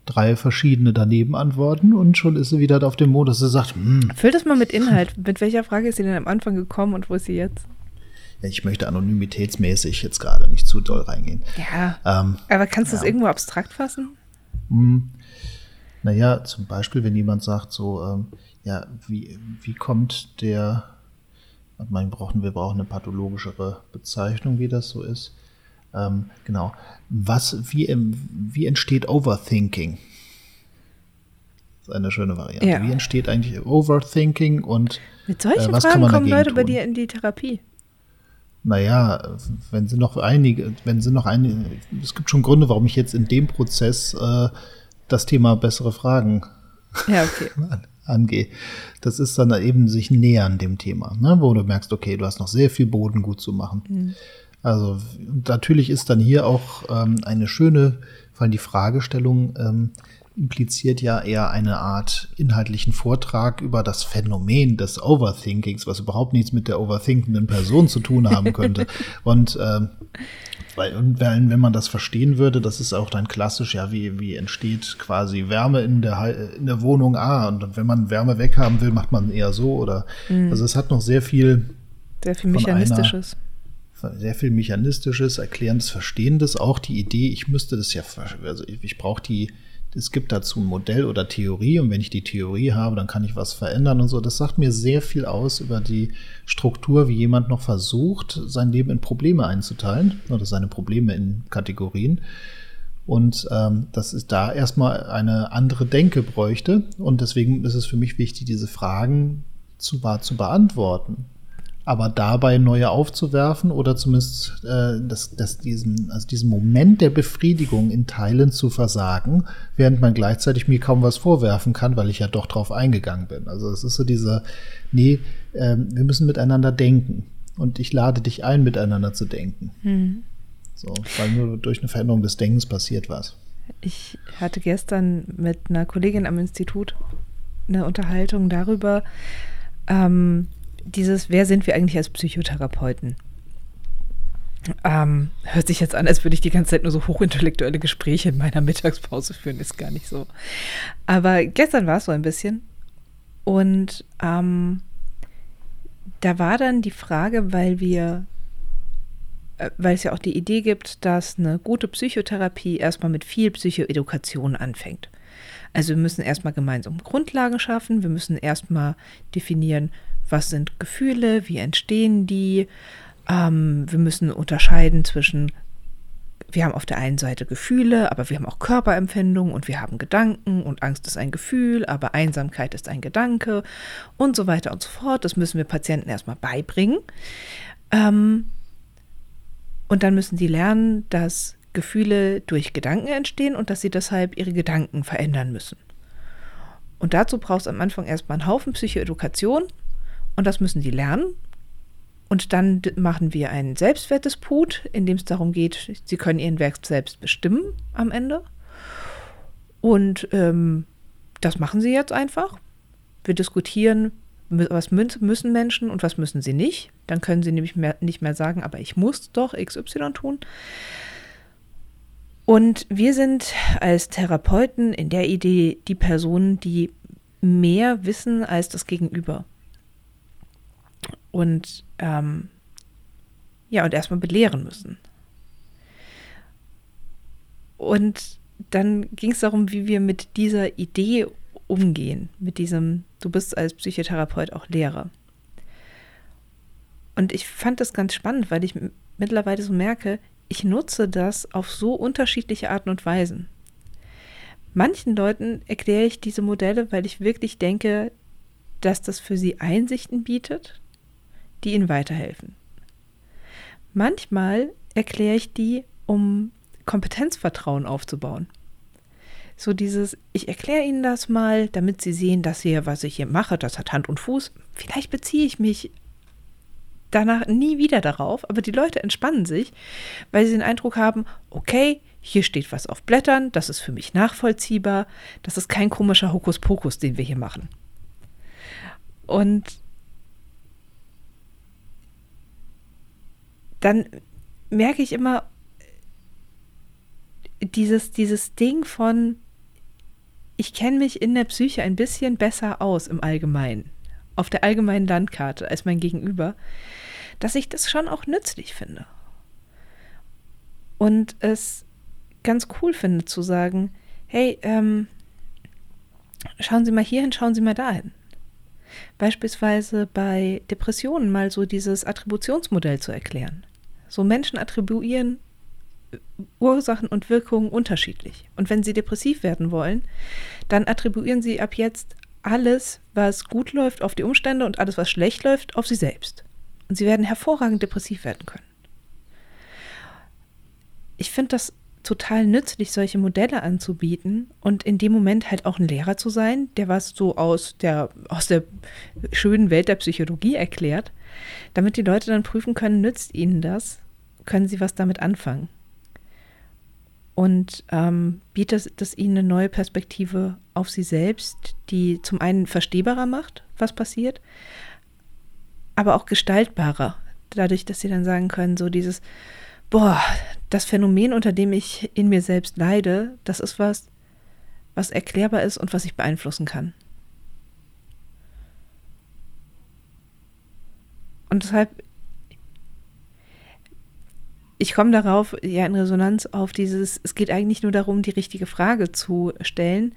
drei verschiedene daneben antworten und schon ist sie wieder auf dem Modus, sie sagt, hm. Füll das mal mit Inhalt. mit welcher Frage ist sie denn am Anfang gekommen und wo ist sie jetzt? Ja, ich möchte anonymitätsmäßig jetzt gerade nicht zu doll reingehen. Ja. Ähm, aber kannst du es irgendwo abstrakt fassen? Hm. Naja, zum Beispiel, wenn jemand sagt, so, ähm, ja, wie, wie kommt der, wir brauchen, wir brauchen eine pathologischere Bezeichnung, wie das so ist. Ähm, genau. Was, wie, wie entsteht Overthinking? Das ist eine schöne Variante. Ja. Wie entsteht eigentlich Overthinking und mit solchen äh, was Fragen kommen Leute tun? bei dir in die Therapie? Naja, wenn sie noch einige, wenn sie noch einige, es gibt schon Gründe, warum ich jetzt in dem Prozess äh, das Thema bessere Fragen ja, okay. angehe. Das ist dann eben sich nähern dem Thema, ne? wo du merkst, okay, du hast noch sehr viel Boden gut zu machen. Mhm. Also natürlich ist dann hier auch ähm, eine schöne, vor allem die Fragestellung ähm, impliziert ja eher eine Art inhaltlichen Vortrag über das Phänomen des Overthinkings, was überhaupt nichts mit der overthinkenden Person zu tun haben könnte. Und ähm, weil, wenn man das verstehen würde, das ist auch dann klassisch, ja, wie, wie entsteht quasi Wärme in der, in der Wohnung A. Ah, und wenn man Wärme weghaben will, macht man eher so oder, mhm. also es hat noch sehr viel. Sehr viel Mechanistisches. Einer, sehr viel mechanistisches, erklärendes, verstehendes. Auch die Idee, ich müsste das ja, also ich, ich brauche die, es gibt dazu ein Modell oder Theorie und wenn ich die Theorie habe, dann kann ich was verändern und so. Das sagt mir sehr viel aus über die Struktur, wie jemand noch versucht, sein Leben in Probleme einzuteilen oder seine Probleme in Kategorien. Und ähm, dass es da erstmal eine andere Denke bräuchte. Und deswegen ist es für mich wichtig, diese Fragen zu, zu beantworten aber dabei neue aufzuwerfen oder zumindest äh, das, das diesen, also diesen Moment der Befriedigung in Teilen zu versagen, während man gleichzeitig mir kaum was vorwerfen kann, weil ich ja doch drauf eingegangen bin. Also es ist so dieser, nee, äh, wir müssen miteinander denken und ich lade dich ein, miteinander zu denken. Mhm. So, weil nur durch eine Veränderung des Denkens passiert was. Ich hatte gestern mit einer Kollegin am Institut eine Unterhaltung darüber, ähm, dieses, wer sind wir eigentlich als Psychotherapeuten? Ähm, hört sich jetzt an, als würde ich die ganze Zeit nur so hochintellektuelle Gespräche in meiner Mittagspause führen, ist gar nicht so. Aber gestern war es so ein bisschen. Und ähm, da war dann die Frage, weil wir, äh, weil es ja auch die Idee gibt, dass eine gute Psychotherapie erstmal mit viel Psychoedukation anfängt. Also wir müssen erstmal gemeinsam Grundlagen schaffen, wir müssen erstmal definieren, was sind Gefühle, wie entstehen die. Ähm, wir müssen unterscheiden zwischen, wir haben auf der einen Seite Gefühle, aber wir haben auch Körperempfindungen und wir haben Gedanken und Angst ist ein Gefühl, aber Einsamkeit ist ein Gedanke und so weiter und so fort. Das müssen wir Patienten erstmal beibringen. Ähm, und dann müssen sie lernen, dass Gefühle durch Gedanken entstehen und dass sie deshalb ihre Gedanken verändern müssen. Und dazu braucht es am Anfang erstmal einen Haufen Psychoedukation, und das müssen sie lernen. Und dann machen wir ein Selbstwertdisput, in dem es darum geht, sie können ihren Werk selbst bestimmen am Ende. Und ähm, das machen sie jetzt einfach. Wir diskutieren, was müssen Menschen und was müssen sie nicht. Dann können sie nämlich mehr, nicht mehr sagen, aber ich muss doch XY tun. Und wir sind als Therapeuten in der Idee die Personen, die mehr wissen als das Gegenüber und ähm, ja, und erstmal belehren müssen. Und dann ging es darum, wie wir mit dieser Idee umgehen, mit diesem, du bist als Psychotherapeut auch Lehrer. Und ich fand das ganz spannend, weil ich mittlerweile so merke, ich nutze das auf so unterschiedliche Arten und Weisen. Manchen Leuten erkläre ich diese Modelle, weil ich wirklich denke, dass das für sie Einsichten bietet, die ihnen weiterhelfen. Manchmal erkläre ich die, um Kompetenzvertrauen aufzubauen. So dieses, ich erkläre Ihnen das mal, damit Sie sehen, dass hier, was ich hier mache, das hat Hand und Fuß. Vielleicht beziehe ich mich danach nie wieder darauf, aber die Leute entspannen sich, weil sie den Eindruck haben, okay, hier steht was auf Blättern, das ist für mich nachvollziehbar, das ist kein komischer Hokuspokus, den wir hier machen. Und dann merke ich immer dieses, dieses Ding von, ich kenne mich in der Psyche ein bisschen besser aus im Allgemeinen, auf der allgemeinen Landkarte als mein Gegenüber, dass ich das schon auch nützlich finde. Und es ganz cool finde zu sagen, hey, ähm, schauen Sie mal hierhin, schauen Sie mal dahin. Beispielsweise bei Depressionen mal so dieses Attributionsmodell zu erklären. So Menschen attribuieren Ursachen und Wirkungen unterschiedlich. Und wenn sie depressiv werden wollen, dann attribuieren sie ab jetzt alles, was gut läuft, auf die Umstände und alles, was schlecht läuft, auf sie selbst. Und sie werden hervorragend depressiv werden können. Ich finde das total nützlich, solche Modelle anzubieten und in dem Moment halt auch ein Lehrer zu sein, der was so aus der, aus der schönen Welt der Psychologie erklärt, damit die Leute dann prüfen können, nützt ihnen das, können sie was damit anfangen. Und ähm, bietet es ihnen eine neue Perspektive auf sie selbst, die zum einen verstehbarer macht, was passiert, aber auch gestaltbarer, dadurch, dass sie dann sagen können, so dieses, boah, das Phänomen, unter dem ich in mir selbst leide, das ist was, was erklärbar ist und was ich beeinflussen kann. Und deshalb, ich komme darauf, ja, in Resonanz auf dieses, es geht eigentlich nur darum, die richtige Frage zu stellen,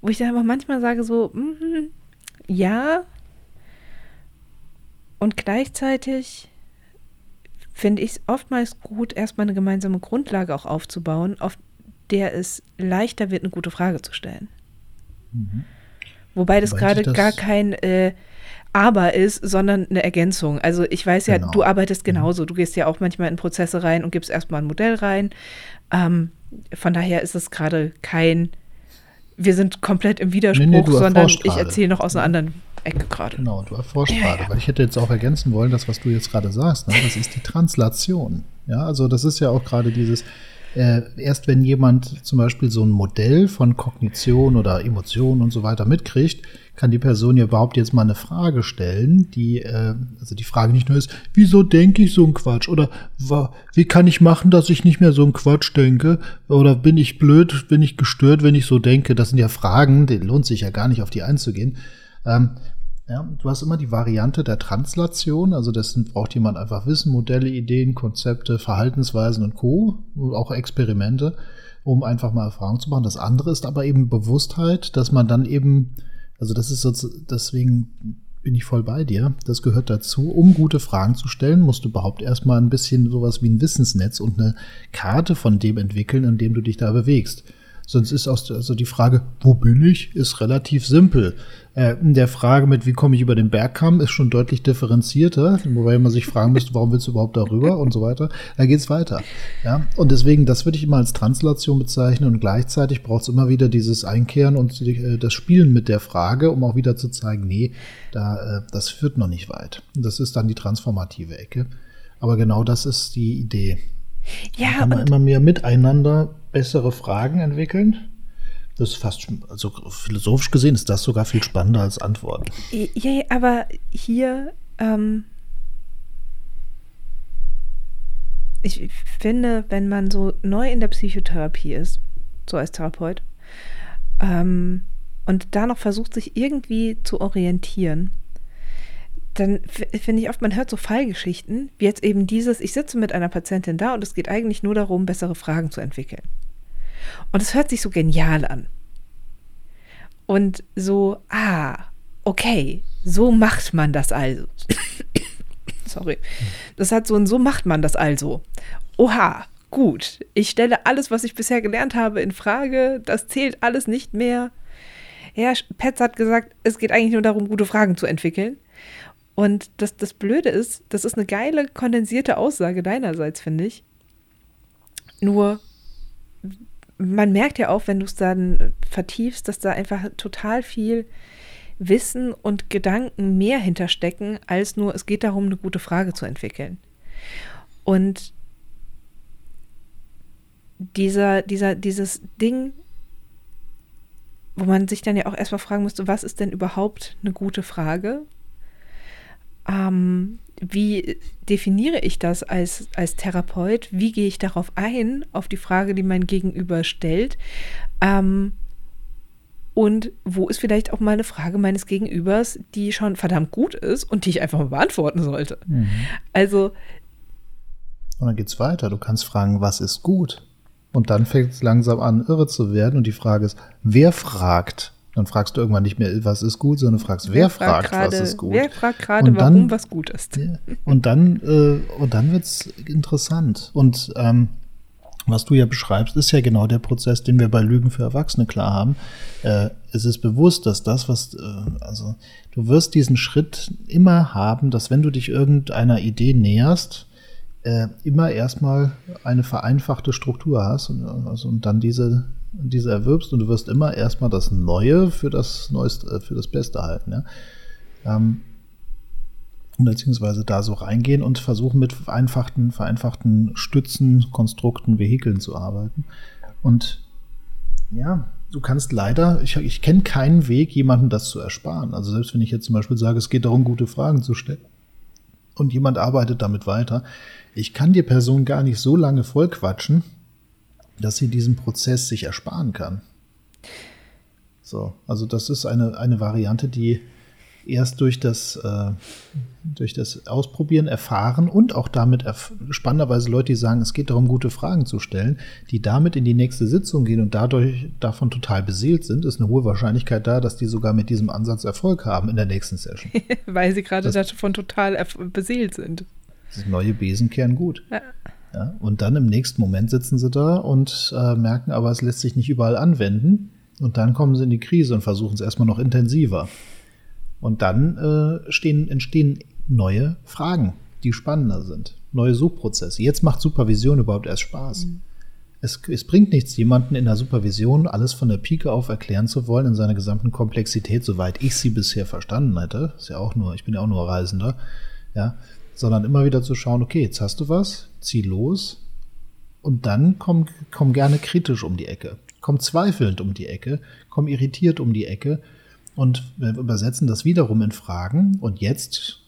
wo ich dann aber manchmal sage so, mm, ja, und gleichzeitig finde ich es oftmals gut, erstmal eine gemeinsame Grundlage auch aufzubauen, auf der es leichter wird, eine gute Frage zu stellen. Mhm. Wobei das gerade gar kein äh, Aber ist, sondern eine Ergänzung. Also ich weiß ja, genau. du arbeitest mhm. genauso. Du gehst ja auch manchmal in Prozesse rein und gibst erstmal ein Modell rein. Ähm, von daher ist es gerade kein, wir sind komplett im Widerspruch, nee, nee, sondern ich erzähle noch aus einer anderen Ecke gerade. Genau, du erforscht ja, gerade, ja. weil ich hätte jetzt auch ergänzen wollen, das, was du jetzt gerade sagst, ne, das ist die Translation. Ja, also das ist ja auch gerade dieses, äh, erst wenn jemand zum Beispiel so ein Modell von Kognition oder Emotionen und so weiter mitkriegt, kann die Person ja überhaupt jetzt mal eine Frage stellen, die, äh, also die Frage nicht nur ist, wieso denke ich so einen Quatsch? Oder wie kann ich machen, dass ich nicht mehr so einen Quatsch denke? Oder bin ich blöd, bin ich gestört, wenn ich so denke? Das sind ja Fragen, die lohnt sich ja gar nicht auf die einzugehen. Ähm, ja, du hast immer die Variante der Translation, also dessen braucht jemand einfach Wissen, Modelle, Ideen, Konzepte, Verhaltensweisen und Co., auch Experimente, um einfach mal Erfahrung zu machen. Das andere ist aber eben Bewusstheit, dass man dann eben, also das ist so, deswegen bin ich voll bei dir. Das gehört dazu. Um gute Fragen zu stellen, musst du überhaupt erstmal ein bisschen sowas wie ein Wissensnetz und eine Karte von dem entwickeln, in dem du dich da bewegst. Sonst ist also die Frage, wo bin ich, ist relativ simpel. Äh, in der Frage mit, wie komme ich über den Bergkamm, ist schon deutlich differenzierter, wobei man sich fragen müsste, warum willst du überhaupt darüber und so weiter. Da geht's weiter. Ja? Und deswegen, das würde ich immer als Translation bezeichnen und gleichzeitig braucht es immer wieder dieses Einkehren und äh, das Spielen mit der Frage, um auch wieder zu zeigen, nee, da, äh, das führt noch nicht weit. Das ist dann die transformative Ecke. Aber genau das ist die Idee. Ja, kann man immer mehr miteinander bessere Fragen entwickeln. Das ist fast, also philosophisch gesehen ist das sogar viel spannender als Antworten. Ja, aber hier, ähm, ich finde, wenn man so neu in der Psychotherapie ist, so als Therapeut, ähm, und da noch versucht, sich irgendwie zu orientieren, dann finde ich oft, man hört so Fallgeschichten, wie jetzt eben dieses, ich sitze mit einer Patientin da und es geht eigentlich nur darum, bessere Fragen zu entwickeln. Und es hört sich so genial an. Und so, ah, okay, so macht man das also. Sorry. Das hat so ein, so macht man das also. Oha, gut. Ich stelle alles, was ich bisher gelernt habe, in Frage. Das zählt alles nicht mehr. Ja, Petz hat gesagt, es geht eigentlich nur darum, gute Fragen zu entwickeln. Und das, das Blöde ist, das ist eine geile, kondensierte Aussage deinerseits, finde ich. Nur, man merkt ja auch, wenn du es dann vertiefst, dass da einfach total viel Wissen und Gedanken mehr hinterstecken, als nur, es geht darum, eine gute Frage zu entwickeln. Und dieser, dieser, dieses Ding, wo man sich dann ja auch erstmal fragen müsste, was ist denn überhaupt eine gute Frage? Ähm, wie definiere ich das als, als Therapeut? Wie gehe ich darauf ein, auf die Frage, die mein Gegenüber stellt? Ähm, und wo ist vielleicht auch mal eine Frage meines Gegenübers, die schon verdammt gut ist und die ich einfach mal beantworten sollte? Mhm. Also. Und dann geht es weiter. Du kannst fragen, was ist gut? Und dann fängt es langsam an, irre zu werden. Und die Frage ist, wer fragt? Dann fragst du irgendwann nicht mehr, was ist gut, sondern fragst, wer, wer fragt, grade, was ist gut. Wer fragt gerade, warum was gut ist. Und dann, äh, und dann wird es interessant. Und ähm, was du ja beschreibst, ist ja genau der Prozess, den wir bei Lügen für Erwachsene klar haben. Äh, es ist bewusst, dass das, was, äh, also du wirst diesen Schritt immer haben, dass wenn du dich irgendeiner Idee näherst, äh, immer erstmal eine vereinfachte Struktur hast und, also, und dann diese diese erwirbst und du wirst immer erstmal das Neue für das Neueste, äh, für das Beste halten. Ja? Ähm, beziehungsweise da so reingehen und versuchen mit vereinfachten, vereinfachten Stützen, Konstrukten, Vehikeln zu arbeiten. Und ja, du kannst leider, ich, ich kenne keinen Weg, jemandem das zu ersparen. Also selbst wenn ich jetzt zum Beispiel sage, es geht darum, gute Fragen zu stellen und jemand arbeitet damit weiter, ich kann die Person gar nicht so lange vollquatschen, dass sie diesen Prozess sich ersparen kann. So, also das ist eine, eine Variante, die erst durch das, äh, durch das Ausprobieren erfahren und auch damit erf spannenderweise Leute, die sagen, es geht darum, gute Fragen zu stellen, die damit in die nächste Sitzung gehen und dadurch davon total beseelt sind, ist eine hohe Wahrscheinlichkeit da, dass die sogar mit diesem Ansatz Erfolg haben in der nächsten Session. Weil sie gerade davon total beseelt sind. Das neue Besen kehren gut. Ja. Ja, und dann im nächsten Moment sitzen sie da und äh, merken aber, es lässt sich nicht überall anwenden. Und dann kommen sie in die Krise und versuchen es erstmal noch intensiver. Und dann äh, stehen, entstehen neue Fragen, die spannender sind. Neue Suchprozesse. Jetzt macht Supervision überhaupt erst Spaß. Mhm. Es, es, bringt nichts, jemanden in der Supervision alles von der Pike auf erklären zu wollen in seiner gesamten Komplexität, soweit ich sie bisher verstanden hätte. Ist ja auch nur, ich bin ja auch nur Reisender. Ja, sondern immer wieder zu schauen, okay, jetzt hast du was, zieh los und dann komm, komm gerne kritisch um die Ecke, komm zweifelnd um die Ecke, komm irritiert um die Ecke und wir übersetzen das wiederum in Fragen und jetzt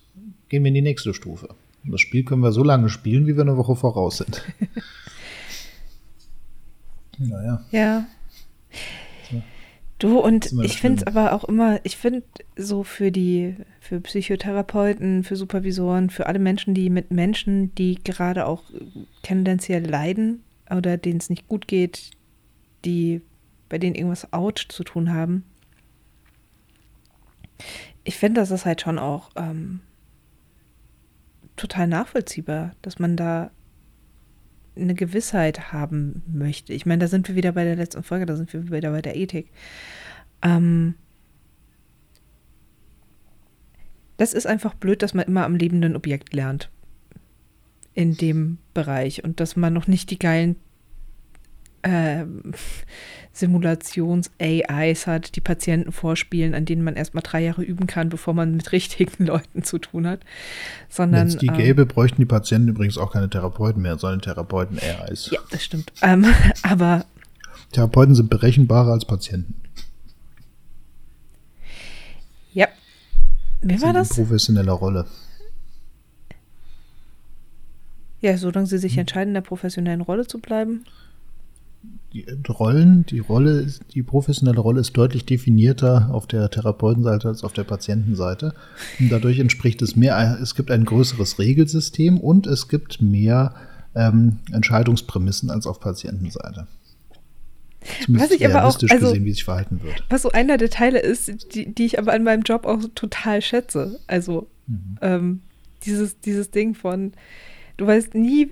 gehen wir in die nächste Stufe. Und das Spiel können wir so lange spielen, wie wir eine Woche voraus sind. naja. Ja. Du, und ich finde es aber auch immer, ich finde so für die, für Psychotherapeuten, für Supervisoren, für alle Menschen, die mit Menschen, die gerade auch tendenziell leiden oder denen es nicht gut geht, die bei denen irgendwas out zu tun haben. Ich finde, das ist halt schon auch ähm, total nachvollziehbar, dass man da eine Gewissheit haben möchte. Ich meine, da sind wir wieder bei der letzten Folge, da sind wir wieder bei der Ethik. Ähm, das ist einfach blöd, dass man immer am lebenden Objekt lernt. In dem Bereich. Und dass man noch nicht die geilen äh, Simulations-AIs hat, die Patienten vorspielen, an denen man erstmal drei Jahre üben kann, bevor man mit richtigen Leuten zu tun hat. Sondern. Wenn es die ähm, gäbe, bräuchten die Patienten übrigens auch keine Therapeuten mehr, sondern Therapeuten-AIs. Ja, das stimmt. Ähm, aber. Therapeuten sind berechenbarer als Patienten. Ja. Wer war das? Professionelle Rolle. Ja, solange sie sich hm. entscheiden, in der professionellen Rolle zu bleiben die Rollen, die Rolle, die professionelle Rolle ist deutlich definierter auf der Therapeutenseite als auf der Patientenseite. Und dadurch entspricht es mehr, es gibt ein größeres Regelsystem und es gibt mehr ähm, Entscheidungsprämissen als auf Patientenseite. Zumindest was ich aber auch, also, gesehen, wie sich verhalten wird. Was so einer der Teile ist, die, die ich aber an meinem Job auch total schätze. Also mhm. ähm, dieses, dieses Ding von, du weißt nie,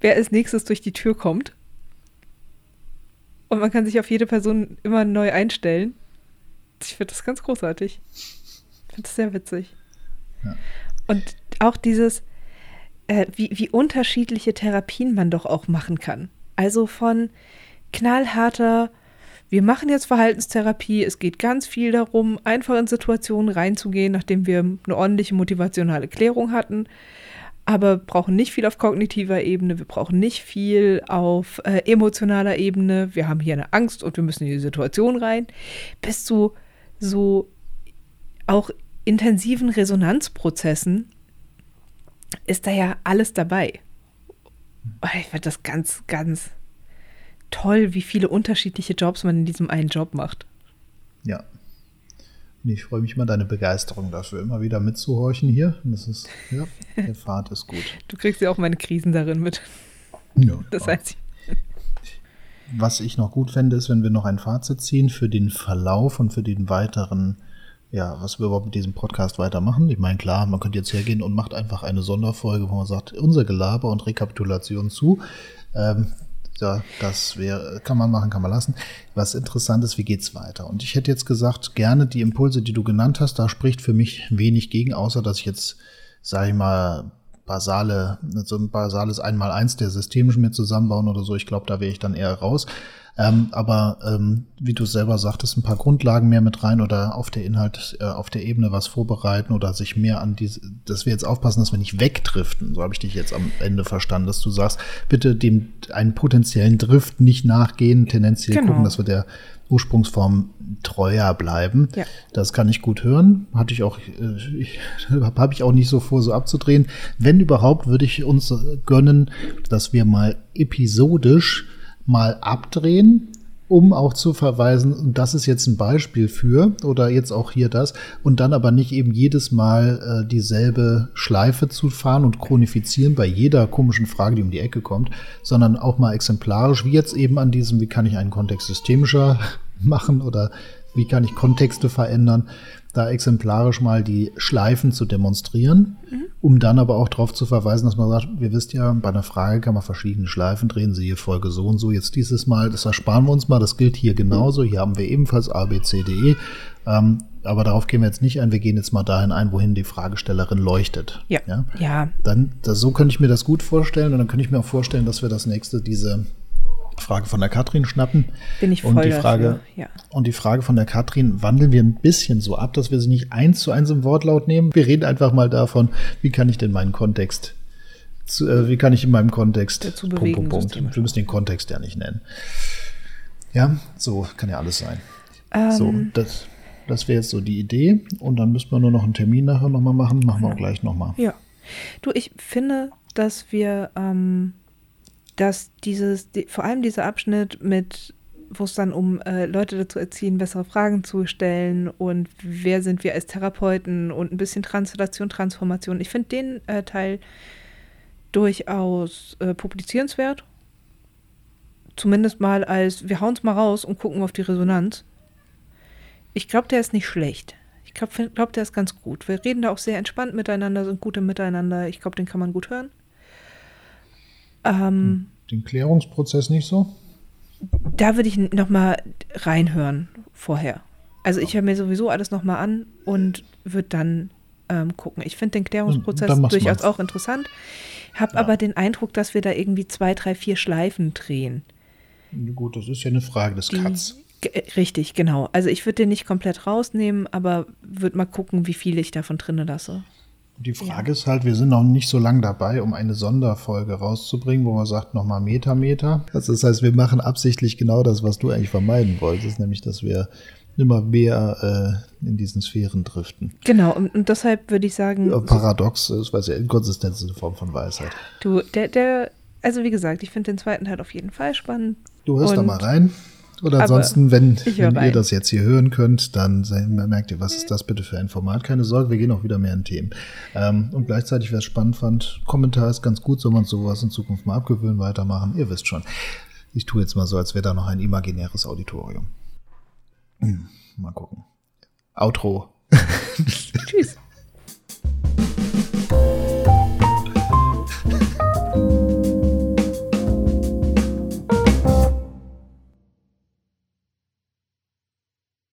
wer als nächstes durch die Tür kommt. Und man kann sich auf jede Person immer neu einstellen. Ich finde das ganz großartig. Ich finde das sehr witzig. Ja. Und auch dieses, äh, wie, wie unterschiedliche Therapien man doch auch machen kann. Also von knallharter, wir machen jetzt Verhaltenstherapie, es geht ganz viel darum, einfach in Situationen reinzugehen, nachdem wir eine ordentliche motivationale Klärung hatten, aber brauchen nicht viel auf kognitiver Ebene, wir brauchen nicht viel auf äh, emotionaler Ebene, wir haben hier eine Angst und wir müssen in die Situation rein, bis zu so auch intensiven Resonanzprozessen ist da ja alles dabei. Ich finde das ganz, ganz toll, wie viele unterschiedliche Jobs man in diesem einen Job macht. Ja. Ich freue mich immer, deine Begeisterung dafür immer wieder mitzuhorchen hier. Das ist, ja, der Fahrt ist gut. Du kriegst ja auch meine Krisen darin mit. Ja, das heißt. Was ich noch gut fände, ist, wenn wir noch ein Fazit ziehen für den Verlauf und für den weiteren, ja, was wir überhaupt mit diesem Podcast weitermachen. Ich meine, klar, man könnte jetzt hergehen und macht einfach eine Sonderfolge, wo man sagt, unser Gelaber und Rekapitulation zu. Ähm, ja, das wäre, kann man machen, kann man lassen. Was interessant ist, wie geht's weiter? Und ich hätte jetzt gesagt, gerne die Impulse, die du genannt hast, da spricht für mich wenig gegen, außer dass ich jetzt, sage ich mal, basale, so ein basales Einmaleins der systemischen mir zusammenbauen oder so. Ich glaube, da wäre ich dann eher raus. Ähm, aber ähm, wie du selber sagtest, ein paar Grundlagen mehr mit rein oder auf der Inhalt, äh, auf der Ebene was vorbereiten oder sich mehr an diese, dass wir jetzt aufpassen, dass wir nicht wegdriften. So habe ich dich jetzt am Ende verstanden, dass du sagst, bitte dem einen potenziellen Drift nicht nachgehen, tendenziell genau. gucken, dass wir der Ursprungsform treuer bleiben. Ja. Das kann ich gut hören. Hatte ich auch, äh, habe ich auch nicht so vor, so abzudrehen. Wenn überhaupt, würde ich uns gönnen, dass wir mal episodisch mal abdrehen, um auch zu verweisen, und das ist jetzt ein Beispiel für, oder jetzt auch hier das, und dann aber nicht eben jedes Mal äh, dieselbe Schleife zu fahren und chronifizieren bei jeder komischen Frage, die um die Ecke kommt, sondern auch mal exemplarisch, wie jetzt eben an diesem, wie kann ich einen Kontext systemischer machen oder wie kann ich Kontexte verändern, da exemplarisch mal die Schleifen zu demonstrieren, mhm. um dann aber auch darauf zu verweisen, dass man sagt, wir wisst ja, bei einer Frage kann man verschiedene Schleifen drehen, siehe Folge so und so. Jetzt dieses Mal, das ersparen wir uns mal, das gilt hier genauso. Hier haben wir ebenfalls A, B, C, D, E. Ähm, aber darauf gehen wir jetzt nicht ein. Wir gehen jetzt mal dahin ein, wohin die Fragestellerin leuchtet. Ja. Ja. ja. Dann, das, so könnte ich mir das gut vorstellen. Und dann könnte ich mir auch vorstellen, dass wir das nächste, diese Frage von der Katrin schnappen. Bin ich voll und die Frage ja. Und die Frage von der Katrin wandeln wir ein bisschen so ab, dass wir sie nicht eins zu eins im Wortlaut nehmen. Wir reden einfach mal davon, wie kann ich denn meinen Kontext, zu, äh, wie kann ich in meinem Kontext, Dazu bewegen, Punkt, Punkt, Punkt. Wir müssen den Kontext ja nicht nennen. Ja, so kann ja alles sein. Ähm, so, das, das wäre jetzt so die Idee. Und dann müssen wir nur noch einen Termin nachher nochmal machen. Machen wir auch gleich nochmal. Ja. Du, ich finde, dass wir ähm, dass dieses, die, vor allem dieser Abschnitt mit, wo es dann um äh, Leute dazu erziehen, bessere Fragen zu stellen und wer sind wir als Therapeuten und ein bisschen Translation, Transformation. Ich finde den äh, Teil durchaus äh, publizierenswert. Zumindest mal als, wir hauen es mal raus und gucken auf die Resonanz. Ich glaube, der ist nicht schlecht. Ich glaube, glaub, der ist ganz gut. Wir reden da auch sehr entspannt miteinander, sind gut im Miteinander. Ich glaube, den kann man gut hören. Ähm, Den Klärungsprozess nicht so? Da würde ich nochmal reinhören vorher. Also ich höre mir sowieso alles nochmal an und würde dann ähm, gucken. Ich finde den Klärungsprozess durchaus mal. auch interessant, habe ja. aber den Eindruck, dass wir da irgendwie zwei, drei, vier Schleifen drehen. Gut, das ist ja eine Frage des Cuts. Richtig, genau. Also ich würde den nicht komplett rausnehmen, aber würde mal gucken, wie viel ich davon drinne lasse. Die Frage ja. ist halt, wir sind noch nicht so lange dabei, um eine Sonderfolge rauszubringen, wo man sagt, nochmal Meter, Meter. Das heißt, wir machen absichtlich genau das, was du eigentlich vermeiden wolltest, nämlich, dass wir immer mehr äh, in diesen Sphären driften. Genau, und, und deshalb würde ich sagen. Ja, paradox ist, weil ja Inkonsistenz ist eine Form von Weisheit. Du, der, der, also wie gesagt, ich finde den zweiten Teil auf jeden Fall spannend. Du hörst da mal rein. Oder ansonsten, wenn, wenn ihr das jetzt hier hören könnt, dann merkt ihr, was ist das bitte für ein Format? Keine Sorge, wir gehen auch wieder mehr in Themen. Ähm, und gleichzeitig, wer es spannend fand, Kommentar ist ganz gut, soll man sowas in Zukunft mal abgewöhnen, weitermachen. Ihr wisst schon. Ich tue jetzt mal so, als wäre da noch ein imaginäres Auditorium. Hm, mal gucken. Outro. Tschüss.